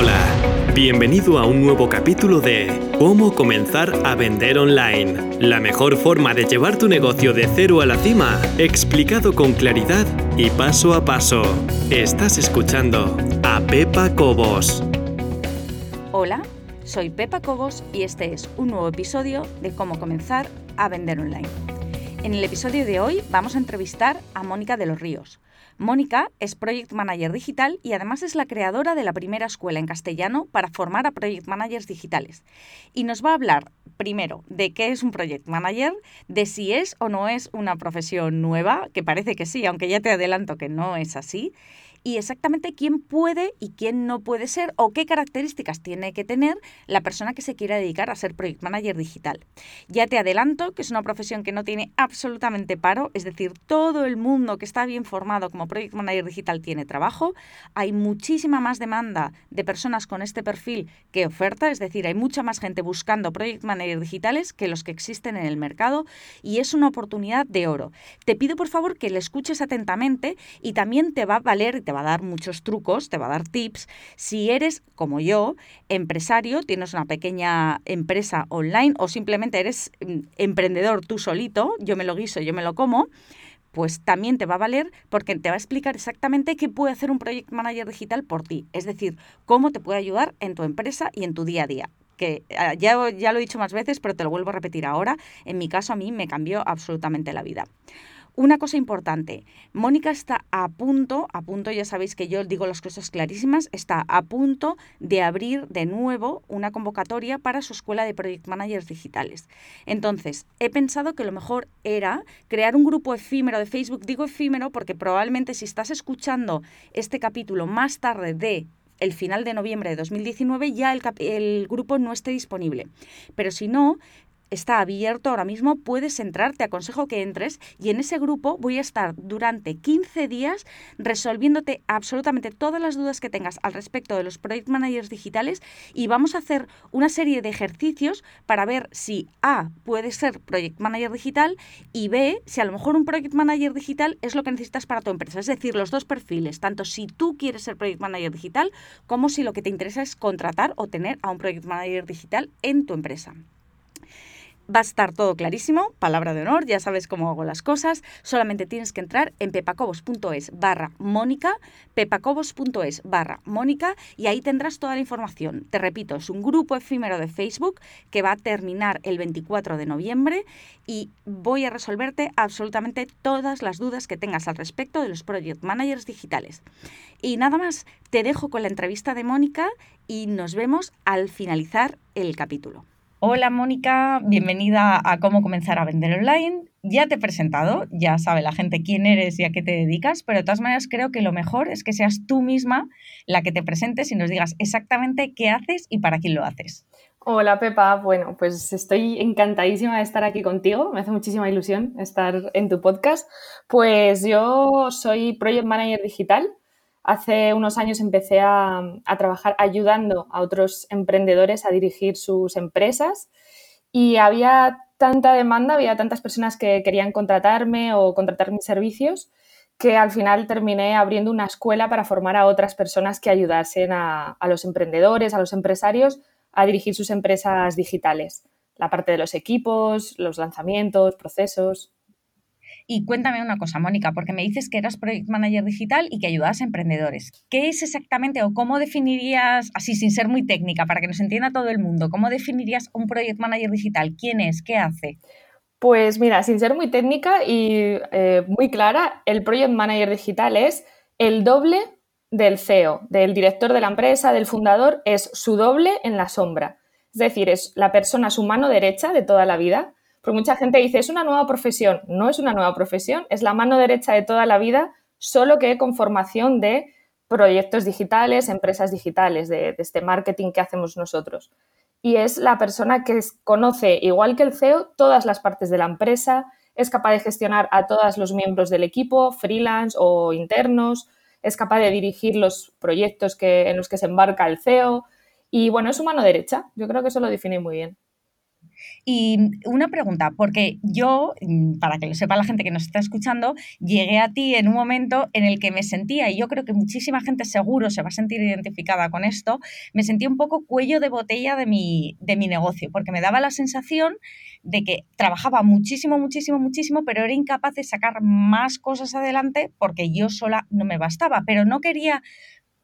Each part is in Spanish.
Hola, bienvenido a un nuevo capítulo de Cómo comenzar a vender online. La mejor forma de llevar tu negocio de cero a la cima, explicado con claridad y paso a paso. Estás escuchando a Pepa Cobos. Hola, soy Pepa Cobos y este es un nuevo episodio de Cómo comenzar a vender online. En el episodio de hoy vamos a entrevistar a Mónica de los Ríos. Mónica es Project Manager Digital y además es la creadora de la primera escuela en castellano para formar a Project Managers digitales. Y nos va a hablar primero de qué es un Project Manager, de si es o no es una profesión nueva, que parece que sí, aunque ya te adelanto que no es así, y exactamente quién puede y quién no puede ser o qué características tiene que tener la persona que se quiera dedicar a ser project manager digital. Ya te adelanto que es una profesión que no tiene absolutamente paro, es decir, todo el mundo que está bien formado como project manager digital tiene trabajo. Hay muchísima más demanda de personas con este perfil que oferta, es decir, hay mucha más gente buscando project manager digitales que los que existen en el mercado y es una oportunidad de oro. Te pido por favor que le escuches atentamente y también te va a valer te va a dar muchos trucos, te va a dar tips. Si eres, como yo, empresario, tienes una pequeña empresa online o simplemente eres mm, emprendedor tú solito, yo me lo guiso, yo me lo como, pues también te va a valer porque te va a explicar exactamente qué puede hacer un Project Manager digital por ti. Es decir, cómo te puede ayudar en tu empresa y en tu día a día que ah, ya, ya lo he dicho más veces, pero te lo vuelvo a repetir ahora, en mi caso a mí me cambió absolutamente la vida. Una cosa importante, Mónica está a punto, a punto, ya sabéis que yo digo las cosas clarísimas, está a punto de abrir de nuevo una convocatoria para su escuela de Project Managers digitales. Entonces, he pensado que lo mejor era crear un grupo efímero de Facebook. Digo efímero porque probablemente si estás escuchando este capítulo más tarde de el final de noviembre de 2019 ya el, el, grupo no esté disponible. Pero si no, está abierto ahora mismo, puedes entrar, te aconsejo que entres y en ese grupo voy a estar durante 15 días resolviéndote absolutamente todas las dudas que tengas al respecto de los Project Managers digitales y vamos a hacer una serie de ejercicios para ver si A puede ser Project Manager digital y B si a lo mejor un Project Manager digital es lo que necesitas para tu empresa, es decir, los dos perfiles, tanto si tú quieres ser Project Manager digital como si lo que te interesa es contratar o tener a un Project Manager digital en tu empresa. Va a estar todo clarísimo, palabra de honor, ya sabes cómo hago las cosas. Solamente tienes que entrar en pepacobos.es barra Mónica, pepacobos.es barra Mónica y ahí tendrás toda la información. Te repito, es un grupo efímero de Facebook que va a terminar el 24 de noviembre y voy a resolverte absolutamente todas las dudas que tengas al respecto de los Project Managers digitales. Y nada más, te dejo con la entrevista de Mónica y nos vemos al finalizar el capítulo. Hola Mónica, bienvenida a Cómo comenzar a vender online. Ya te he presentado, ya sabe la gente quién eres y a qué te dedicas, pero de todas maneras creo que lo mejor es que seas tú misma la que te presentes y nos digas exactamente qué haces y para quién lo haces. Hola Pepa, bueno, pues estoy encantadísima de estar aquí contigo, me hace muchísima ilusión estar en tu podcast. Pues yo soy Project Manager Digital, Hace unos años empecé a, trabajar ayudando a otros emprendedores a dirigir sus empresas y había tanta demanda, había tantas personas que querían contratarme o contratar mis servicios que al final terminé abriendo una escuela para formar a otras personas que ayudasen a, los emprendedores, a los empresarios a dirigir sus empresas digitales. La parte de los equipos, los lanzamientos, procesos. Y cuéntame una cosa, Mónica, porque me dices que eras Project Manager Digital y que ayudabas a emprendedores. ¿Qué es exactamente o cómo definirías, así sin ser muy técnica, para que nos entienda todo el mundo, cómo definirías un Project Manager Digital? ¿Quién es? ¿Qué hace? Pues mira, sin ser muy técnica y eh, muy clara, el Project Manager Digital es el doble del CEO, del director de la empresa, del fundador, es su doble en la sombra. Es decir, es la persona, su mano derecha de toda la vida, mucha gente dice, es una nueva profesión. No es una nueva profesión, es la mano derecha de toda la vida, solo que con formación de proyectos digitales, empresas digitales, de, este marketing que hacemos nosotros. Y es la persona que conoce, igual que el CEO, todas las partes de la empresa, es capaz de gestionar a todos los miembros del equipo, freelance o internos, es capaz de dirigir los proyectos que, en los que se embarca el CEO. Y bueno, es su mano derecha. Yo creo que eso lo define muy bien. Y una pregunta, porque yo, mm, para que lo sepa la gente que nos está escuchando, llegué a ti en un momento en el que me sentía, y yo creo que muchísima gente seguro se va a sentir identificada con esto, me sentía un poco cuello de botella de mi, de mi negocio, porque me daba la sensación de que trabajaba muchísimo, muchísimo, muchísimo, pero era incapaz de sacar más cosas adelante porque yo sola no me bastaba, pero no quería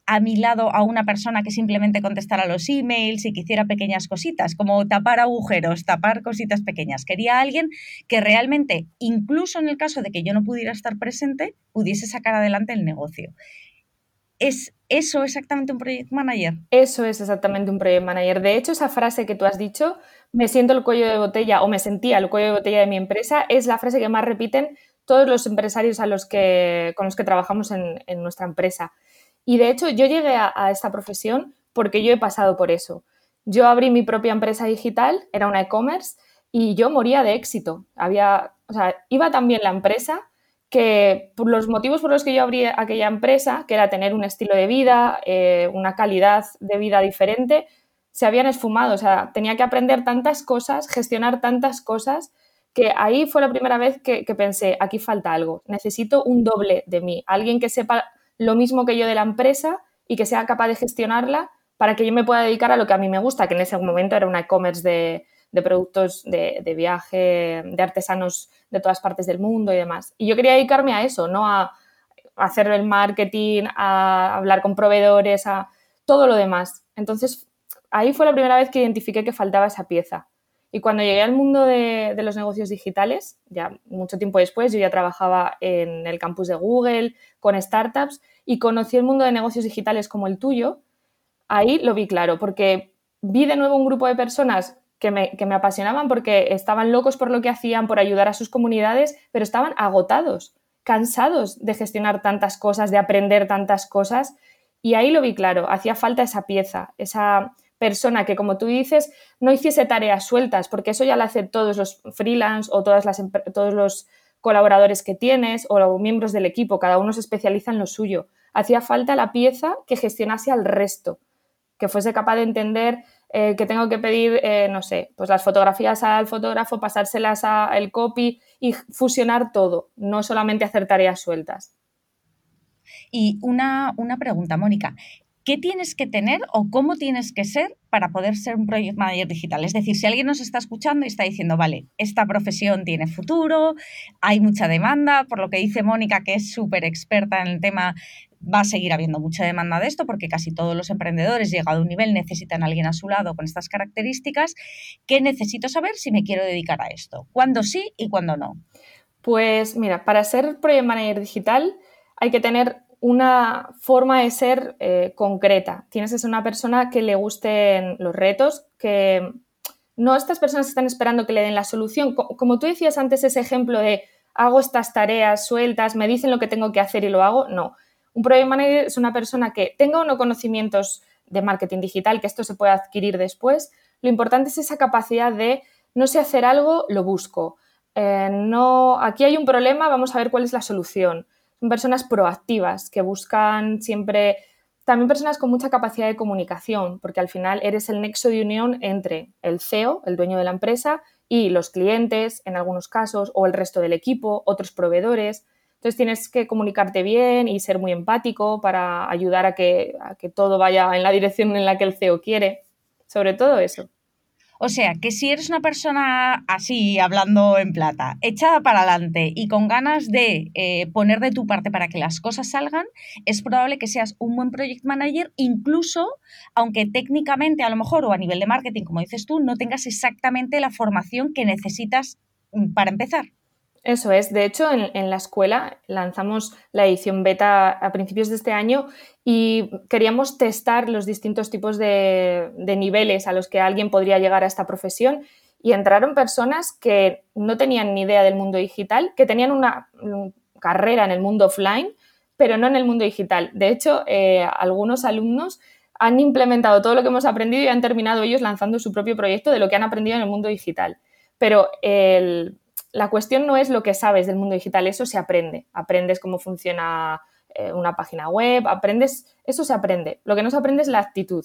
a mi lado a una persona que simplemente contestara los emails y que hiciera pequeñas cositas, como tapar agujeros, tapar cositas pequeñas. Quería a alguien que realmente, incluso en el caso de que yo no pudiera estar presente, pudiese sacar adelante el negocio. ¿Es eso exactamente un project manager? Eso es exactamente un project manager. De hecho, esa frase que tú has dicho, me siento el cuello de botella o me sentía el cuello de botella de mi empresa, es la frase que más repiten todos los empresarios a los que, con los que trabajamos en, en nuestra empresa. Y de hecho yo llegué a, esta profesión porque yo he pasado por eso. Yo abrí mi propia empresa digital, era una e-commerce, y yo moría de éxito. Había, iba tan bien la empresa que por los motivos por los que yo abrí aquella empresa, que era tener un estilo de vida, eh, una calidad de vida diferente, se habían esfumado. O sea, tenía que aprender tantas cosas, gestionar tantas cosas, que ahí fue la primera vez que pensé, aquí falta algo. Necesito un doble de mí, alguien que sepa lo mismo que yo de la empresa y que sea capaz de gestionarla para que yo me pueda dedicar a lo que a mí me gusta, que en ese momento era una e-commerce de, productos de, viaje, de artesanos de todas partes del mundo y demás. Y yo quería dedicarme a eso, no a, hacer el marketing, a hablar con proveedores, a todo lo demás. Entonces, ahí fue la primera vez que identifiqué que faltaba esa pieza. Y cuando llegué al mundo de, los negocios digitales, ya mucho tiempo después, yo ya trabajaba en el campus de Google, con startups, y conocí el mundo de negocios digitales como el tuyo, ahí lo vi claro, porque vi de nuevo un grupo de personas que me, que me apasionaban porque estaban locos por lo que hacían, por ayudar a sus comunidades, pero estaban agotados, cansados de gestionar tantas cosas, de aprender tantas cosas. Y ahí lo vi claro, hacía falta esa pieza, esa, persona que, como tú dices, no hiciese tareas sueltas, porque eso ya lo hacen todos los freelance o todas las, todos los colaboradores que tienes o los miembros del equipo, cada uno se especializa en lo suyo. Hacía falta la pieza que gestionase al resto, que fuese capaz de entender eh, que tengo que pedir, eh, no sé, pues las fotografías al fotógrafo, pasárselas al copy y fusionar todo, no solamente hacer tareas sueltas. Y una, una pregunta, Mónica. ¿Qué tienes que tener o cómo tienes que ser para poder ser un project manager digital? Es decir, si alguien nos está escuchando y está diciendo, vale, esta profesión tiene futuro, hay mucha demanda, por lo que dice Mónica, que es súper experta en el tema, va a seguir habiendo mucha demanda de esto porque casi todos los emprendedores, llegado a un nivel, necesitan a alguien a su lado con estas características. ¿Qué necesito saber si me quiero dedicar a esto? ¿Cuándo sí y cuándo no? Pues mira, para ser project manager digital hay que tener una forma de ser eh, concreta. Tienes que ser una persona que le gusten los retos, que no estas personas están esperando que le den la solución. Como tú decías antes, ese ejemplo de hago estas tareas sueltas, me dicen lo que tengo que hacer y lo hago. No. Un project manager es una persona que tenga unos conocimientos de marketing digital, que esto se puede adquirir después. Lo importante es esa capacidad de no sé hacer algo, lo busco. Eh, no, aquí hay un problema, vamos a ver cuál es la solución son personas proactivas que buscan siempre, también personas con mucha capacidad de comunicación, porque al final eres el nexo de unión entre el CEO, el dueño de la empresa, y los clientes, en algunos casos, o el resto del equipo, otros proveedores. Entonces tienes que comunicarte bien y ser muy empático para ayudar a que, a que todo vaya en la dirección en la que el CEO quiere. Sobre todo eso. O sea, que si eres una persona así, hablando en plata, echada para adelante y con ganas de eh, poner de tu parte para que las cosas salgan, es probable que seas un buen project manager, incluso aunque técnicamente a lo mejor o a nivel de marketing, como dices tú, no tengas exactamente la formación que necesitas mm, para empezar. Eso es. De hecho, en, la escuela lanzamos la edición beta a principios de este año y queríamos testar los distintos tipos de, niveles a los que alguien podría llegar a esta profesión y entraron personas que no tenían ni idea del mundo digital, que tenían una carrera en el mundo offline, pero no en el mundo digital. De hecho, eh, algunos alumnos han implementado todo lo que hemos aprendido y han terminado ellos lanzando su propio proyecto de lo que han aprendido en el mundo digital. Pero el, la cuestión no es lo que sabes del mundo digital, eso se aprende. Aprendes cómo funciona eh, una página web, aprendes, eso se aprende. Lo que no se aprende es la actitud.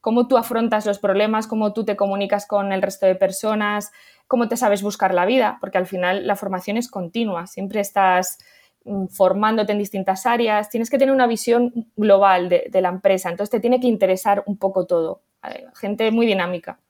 cómo tú afrontas los problemas, cómo tú te comunicas con el resto de personas, cómo te sabes buscar la vida, porque al final la formación es continua, siempre estás mm, formándote en distintas áreas, tienes que tener una visión global de, de la empresa, entonces te tiene que interesar un poco todo. Gente muy dinámica.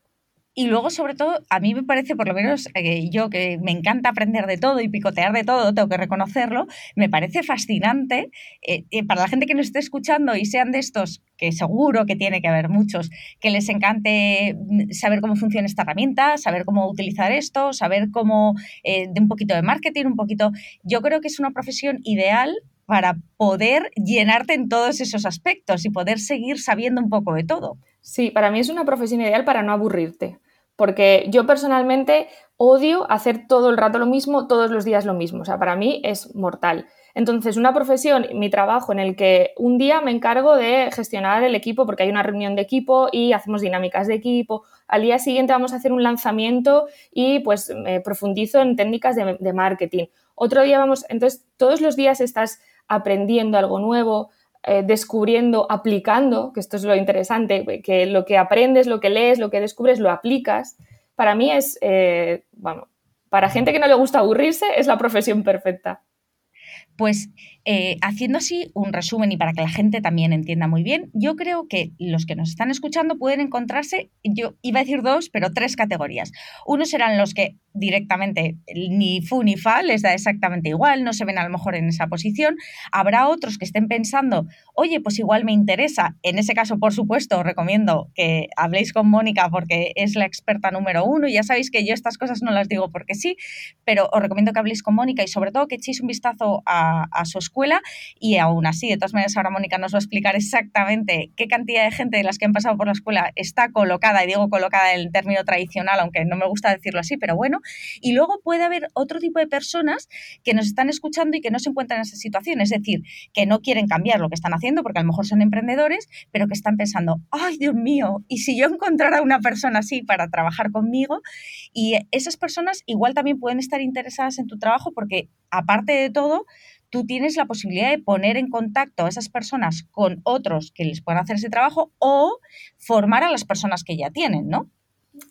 Y luego, sobre todo, a mí me parece, por lo menos eh, yo que me encanta aprender de todo y picotear de todo, tengo que reconocerlo, me parece fascinante eh, eh, para la gente que nos esté escuchando y sean de estos, que seguro que tiene que haber muchos, que les encante mm, saber cómo funciona esta herramienta, saber cómo utilizar esto, saber cómo, de un poquito de marketing, un poquito, yo creo que es una profesión ideal para poder llenarte en todos esos aspectos y poder seguir sabiendo un poco de todo. Sí, para mí es una profesión ideal para no aburrirte porque yo personalmente odio hacer todo el rato lo mismo, todos los días lo mismo, o sea, para mí es mortal. Entonces, una profesión, mi trabajo en el que un día me encargo de gestionar el equipo porque hay una reunión de equipo y hacemos dinámicas de equipo, al día siguiente vamos a hacer un lanzamiento y pues me profundizo en técnicas de, marketing. Otro día vamos, entonces todos los días estás aprendiendo algo nuevo, eh, descubriendo, aplicando, que esto es lo interesante, que lo que aprendes, lo que lees, lo que descubres, lo aplicas. Para mí es, eh, bueno, para gente que no le gusta aburrirse, es la profesión perfecta. Pues eh, haciendo así un resumen y para que la gente también entienda muy bien, yo creo que los que nos están escuchando pueden encontrarse, yo iba a decir dos, pero tres categorías. Uno serán los que directamente ni fu ni fa les da exactamente igual, no se ven a lo mejor en esa posición. Habrá otros que estén pensando, oye, pues igual me interesa. En ese caso, por supuesto, os recomiendo que habléis con Mónica porque es la experta número uno ya sabéis que yo estas cosas no las digo porque sí, pero os recomiendo que habléis con Mónica y sobre todo que echéis un vistazo a a, su escuela y aún así, de todas maneras, ahora Mónica nos va a explicar exactamente qué cantidad de gente de las que han pasado por la escuela está colocada, y digo colocada en el término tradicional, aunque no me gusta decirlo así, pero bueno, y luego puede haber otro tipo de personas que nos están escuchando y que no se encuentran en esa situación, es decir, que no quieren cambiar lo que están haciendo porque a lo mejor son emprendedores, pero que están pensando, ay Dios mío, ¿y si yo encontrara una persona así para trabajar conmigo? Y esas personas igual también pueden estar interesadas en tu trabajo porque aparte de todo, tú tienes la posibilidad de poner en contacto a esas personas con otros que les puedan hacer ese trabajo o formar a las personas que ya tienen, ¿no?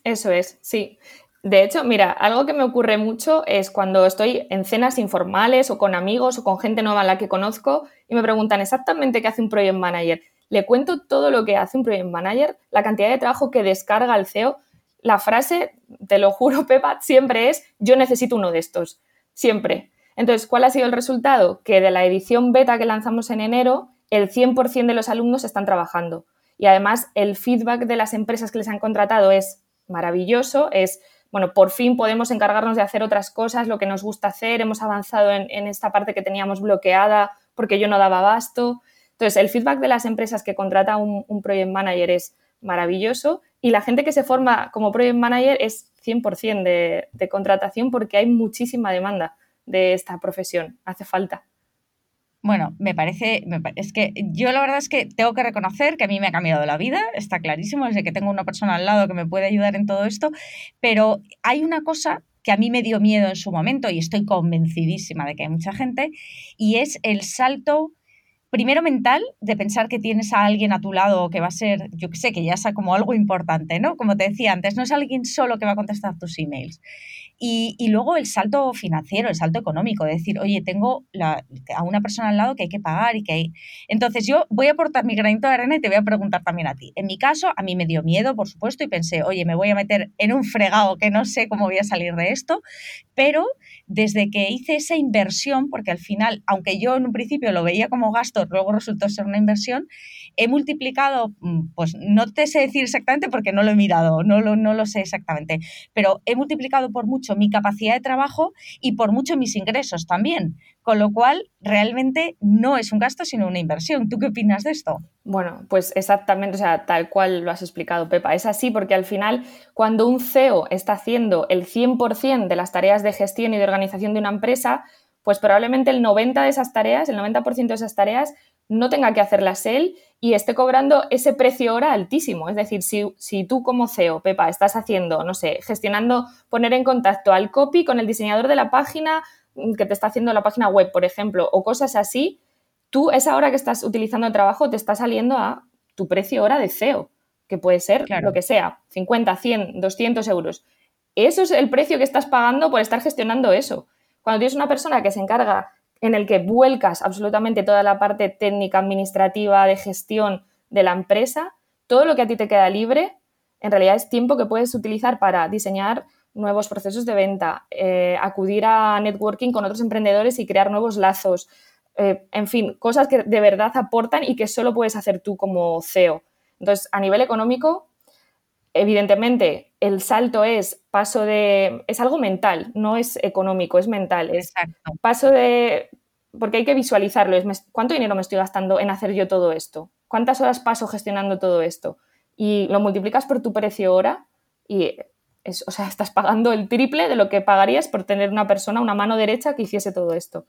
Eso es, sí. De hecho, mira, algo que me ocurre mucho es cuando estoy en cenas informales o con amigos o con gente nueva a la que conozco y me preguntan exactamente qué hace un project manager. Le cuento todo lo que hace un project manager, la cantidad de trabajo que descarga el CEO. La frase, te lo juro, Pepa, siempre es yo necesito uno de estos. Siempre. Entonces, ¿cuál ha sido el resultado? Que de la edición beta que lanzamos en enero, el 100% de los alumnos están trabajando. Y además, el feedback de las empresas que les han contratado es maravilloso, es, bueno, por fin podemos encargarnos de hacer otras cosas, lo que nos gusta hacer, hemos avanzado en, esta parte que teníamos bloqueada porque yo no daba abasto. Entonces, el feedback de las empresas que contrata un, project manager es maravilloso y la gente que se forma como project manager es 100% de, de contratación porque hay muchísima demanda de esta profesión. Hace falta. Bueno, me parece, es que yo la verdad es que tengo que reconocer que a mí me ha cambiado la vida, está clarísimo, desde que tengo una persona al lado que me puede ayudar en todo esto, pero hay una cosa que a mí me dio miedo en su momento y estoy convencidísima de que hay mucha gente, y es el salto primero mental, de pensar que tienes a alguien a tu lado que va a ser, yo que sé, que ya sea como algo importante, ¿no? Como te decía antes, no es alguien solo que va a contestar tus emails. Y, luego el salto financiero, el salto económico, de decir, oye, tengo a una persona al lado que hay que pagar y que. Entonces yo voy a aportar mi granito de arena y te voy a preguntar también a ti. En mi caso, a mí me dio miedo, por supuesto, y pensé, oye, me voy a meter en un fregado que no sé cómo voy a salir de esto, pero desde que hice esa inversión, porque al final, aunque yo en un principio lo veía como gasto, luego resultó ser una inversión, he multiplicado, mm, pues no te sé decir exactamente porque no lo he mirado, no lo, no lo sé exactamente, pero he multiplicado por mucho mi capacidad de trabajo y por mucho mis ingresos también, con lo cual realmente no es un gasto sino una inversión. ¿Tú qué opinas de esto? Bueno, pues exactamente, o sea, tal cual lo has explicado, Pepa. Es así porque al final, cuando un CEO está haciendo el 100% de las tareas de gestión y de organización de una empresa, pues probablemente el 90% de esas tareas, el 90% de esas tareas no tenga que hacerlas él y esté cobrando ese precio hora altísimo. Es decir, si, si, tú como CEO, Pepa, estás haciendo, no sé, gestionando, poner en contacto al copy con el diseñador de la página mm, que te está haciendo la página web, por ejemplo, o cosas así, tú esa hora que estás utilizando el trabajo te está saliendo a tu precio hora de CEO. que puede ser lo que sea, 50, 100, 200 euros. Eso es el precio que estás pagando por estar gestionando eso. Cuando tienes una persona que se encarga en el que vuelcas absolutamente toda la parte técnica, administrativa, de gestión de la empresa, todo lo que a ti te queda libre, en realidad es tiempo que puedes utilizar para diseñar nuevos procesos de venta, eh, acudir a networking con otros emprendedores y crear nuevos lazos, eh, en fin, cosas que de verdad aportan y que solo puedes hacer tú como CEO. Entonces, a nivel económico, evidentemente, el salto es paso de. es algo mental, no es económico, es mental. Es paso de. porque hay que visualizarlo. Es, ¿Cuánto dinero me estoy gastando en hacer yo todo esto? ¿Cuántas horas paso gestionando todo esto? Y lo multiplicas por tu precio hora y o sea, estás pagando el triple de lo que pagarías por tener una persona, una mano derecha que hiciese todo esto.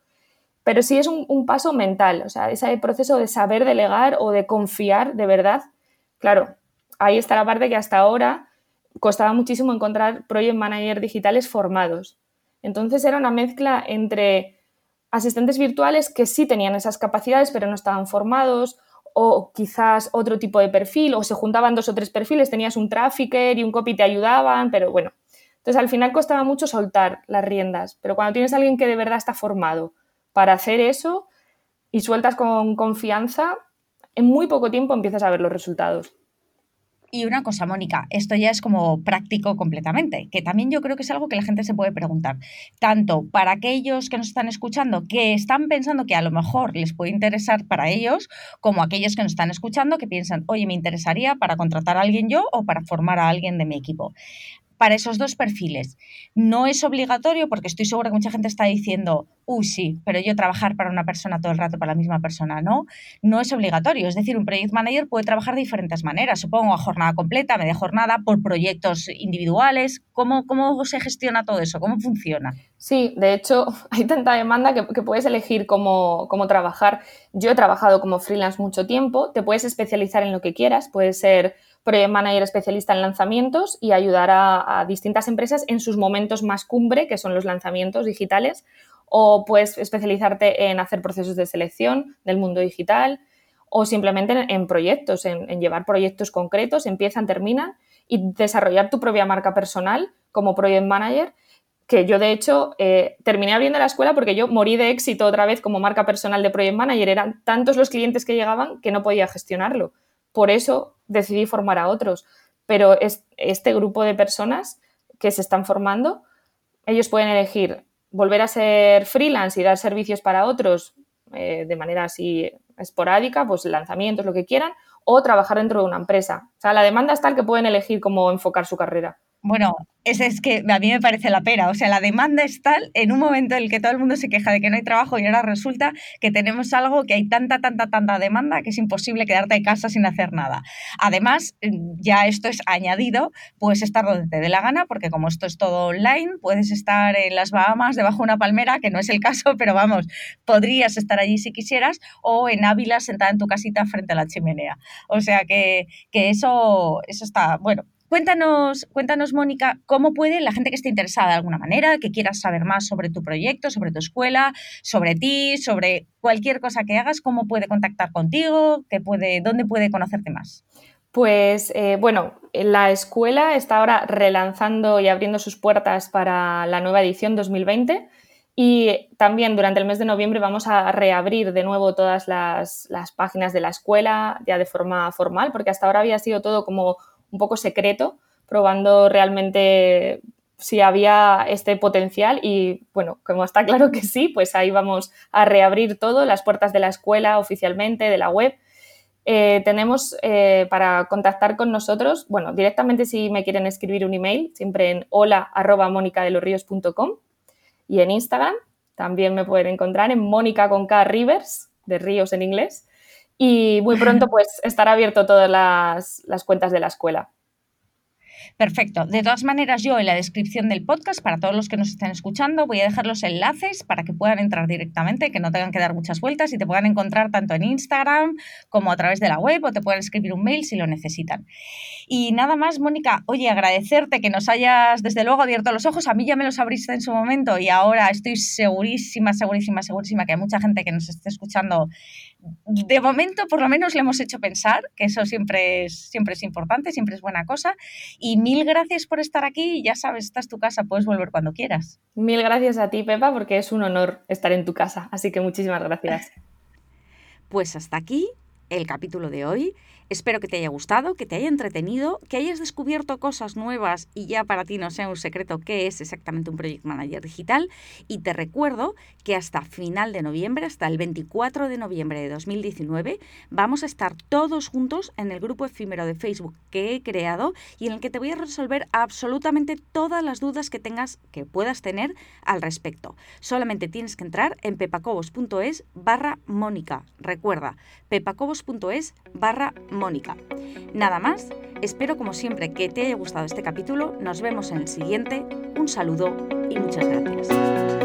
Pero sí es un, paso mental, o sea, ese proceso de saber delegar o de confiar de verdad. Claro, ahí está la parte que hasta ahora costaba muchísimo encontrar project managers digitales formados. Entonces era una mezcla entre asistentes virtuales que sí tenían esas capacidades pero no estaban formados o quizás otro tipo de perfil, o se juntaban dos o tres perfiles, tenías un trafficker y un copy te ayudaban, pero bueno. Entonces al final costaba mucho soltar las riendas, pero cuando tienes a alguien que de verdad está formado para hacer eso y sueltas con confianza, en muy poco tiempo empiezas a ver los resultados. Y una cosa, Mónica, esto ya es como práctico completamente, que también yo creo que es algo que la gente se puede preguntar, tanto para aquellos que nos están escuchando, que están pensando que a lo mejor les puede interesar para ellos, como aquellos que nos están escuchando que piensan, oye, me interesaría para contratar a alguien yo o para formar a alguien de mi equipo para esos dos perfiles. No es obligatorio porque estoy segura que mucha gente está diciendo, uy, sí, pero yo trabajar para una persona todo el rato para la misma persona, no, no es obligatorio. Es decir, un project manager puede trabajar de diferentes maneras, supongo a jornada completa, media jornada, por proyectos individuales. ¿Cómo, cómo se gestiona todo eso? ¿Cómo funciona? Sí, de hecho, hay tanta demanda que, puedes elegir cómo, cómo trabajar. Yo he trabajado como freelance mucho tiempo, te puedes especializar en lo que quieras, puede ser project manager especialista en lanzamientos y ayudar a, distintas empresas en sus momentos más cumbre, que son los lanzamientos digitales, o puedes especializarte en hacer procesos de selección del mundo digital o simplemente en, proyectos, en, llevar proyectos concretos, empiezan, terminan y desarrollar tu propia marca personal como project manager que yo de hecho eh, terminé abriendo la escuela porque yo morí de éxito otra vez como marca personal de Project Manager. Eran tantos los clientes que llegaban que no podía gestionarlo. Por eso decidí formar a otros. Pero es, este grupo de personas que se están formando, ellos pueden elegir volver a ser freelance y dar servicios para otros eh, de manera así esporádica, pues lanzamientos, lo que quieran, o trabajar dentro de una empresa. O sea, la demanda es tal que pueden elegir cómo enfocar su carrera. Bueno, es, es que a mí me parece la pera. O sea, la demanda es tal en un momento en el que todo el mundo se queja de que no hay trabajo y ahora resulta que tenemos algo que hay tanta, tanta, tanta demanda que es imposible quedarte en casa sin hacer nada. Además, ya esto es añadido, puedes estar donde te dé la gana, porque como esto es todo online, puedes estar en las Bahamas debajo de una palmera, que no es el caso, pero vamos, podrías estar allí si quisieras, o en Ávila sentada en tu casita frente a la chimenea. O sea que, que eso, eso está, bueno, Cuéntanos, cuéntanos, Mónica, cómo puede la gente que esté interesada de alguna manera, que quiera saber más sobre tu proyecto, sobre tu escuela, sobre ti, sobre cualquier cosa que hagas, cómo puede contactar contigo, qué puede, dónde puede conocerte más. Pues eh, bueno, la escuela está ahora relanzando y abriendo sus puertas para la nueva edición 2020 y también durante el mes de noviembre vamos a reabrir de nuevo todas las, las páginas de la escuela ya de forma formal, porque hasta ahora había sido todo como un poco secreto, probando realmente si había este potencial y bueno, como está claro que sí, pues ahí vamos a reabrir todo, las puertas de la escuela oficialmente, de la web. Eh, tenemos eh, para contactar con nosotros, bueno, directamente si me quieren escribir un email, siempre en hola y en Instagram también me pueden encontrar en Mónica con K Rivers, de Ríos en inglés. Y muy pronto pues estará abierto todas las, cuentas de la escuela. Perfecto. De todas maneras, yo en la descripción del podcast, para todos los que nos estén escuchando, voy a dejar los enlaces para que puedan entrar directamente, que no tengan que dar muchas vueltas y te puedan encontrar tanto en Instagram como a través de la web o te puedan escribir un mail si lo necesitan. Y nada más, Mónica, oye, agradecerte que nos hayas desde luego abierto los ojos. A mí ya me los abriste en su momento y ahora estoy segurísima, segurísima, segurísima que hay mucha gente que nos esté escuchando de momento por lo menos le hemos hecho pensar, que eso siempre es, siempre es importante, siempre es buena cosa. Y mil gracias por estar aquí. Ya sabes, esta es tu casa, puedes volver cuando quieras. Mil gracias a ti, Pepa, porque es un honor estar en tu casa. Así que muchísimas gracias. Pues hasta aquí el capítulo de hoy. Espero que te haya gustado, que te haya entretenido, que hayas descubierto cosas nuevas y ya para ti no sea un secreto qué es exactamente un Project Manager digital. Y te recuerdo que hasta final de noviembre, hasta el 24 de noviembre de 2019, vamos a estar todos juntos en el grupo efímero de Facebook que he creado y en el que te voy a resolver absolutamente todas las dudas que tengas, que puedas tener al respecto. Solamente tienes que entrar en pepacobos.es barra Mónica. Recuerda, pepacobos.es barra Mónica Mónica. Nada más, espero como siempre que te haya gustado este capítulo, nos vemos en el siguiente, un saludo y muchas gracias.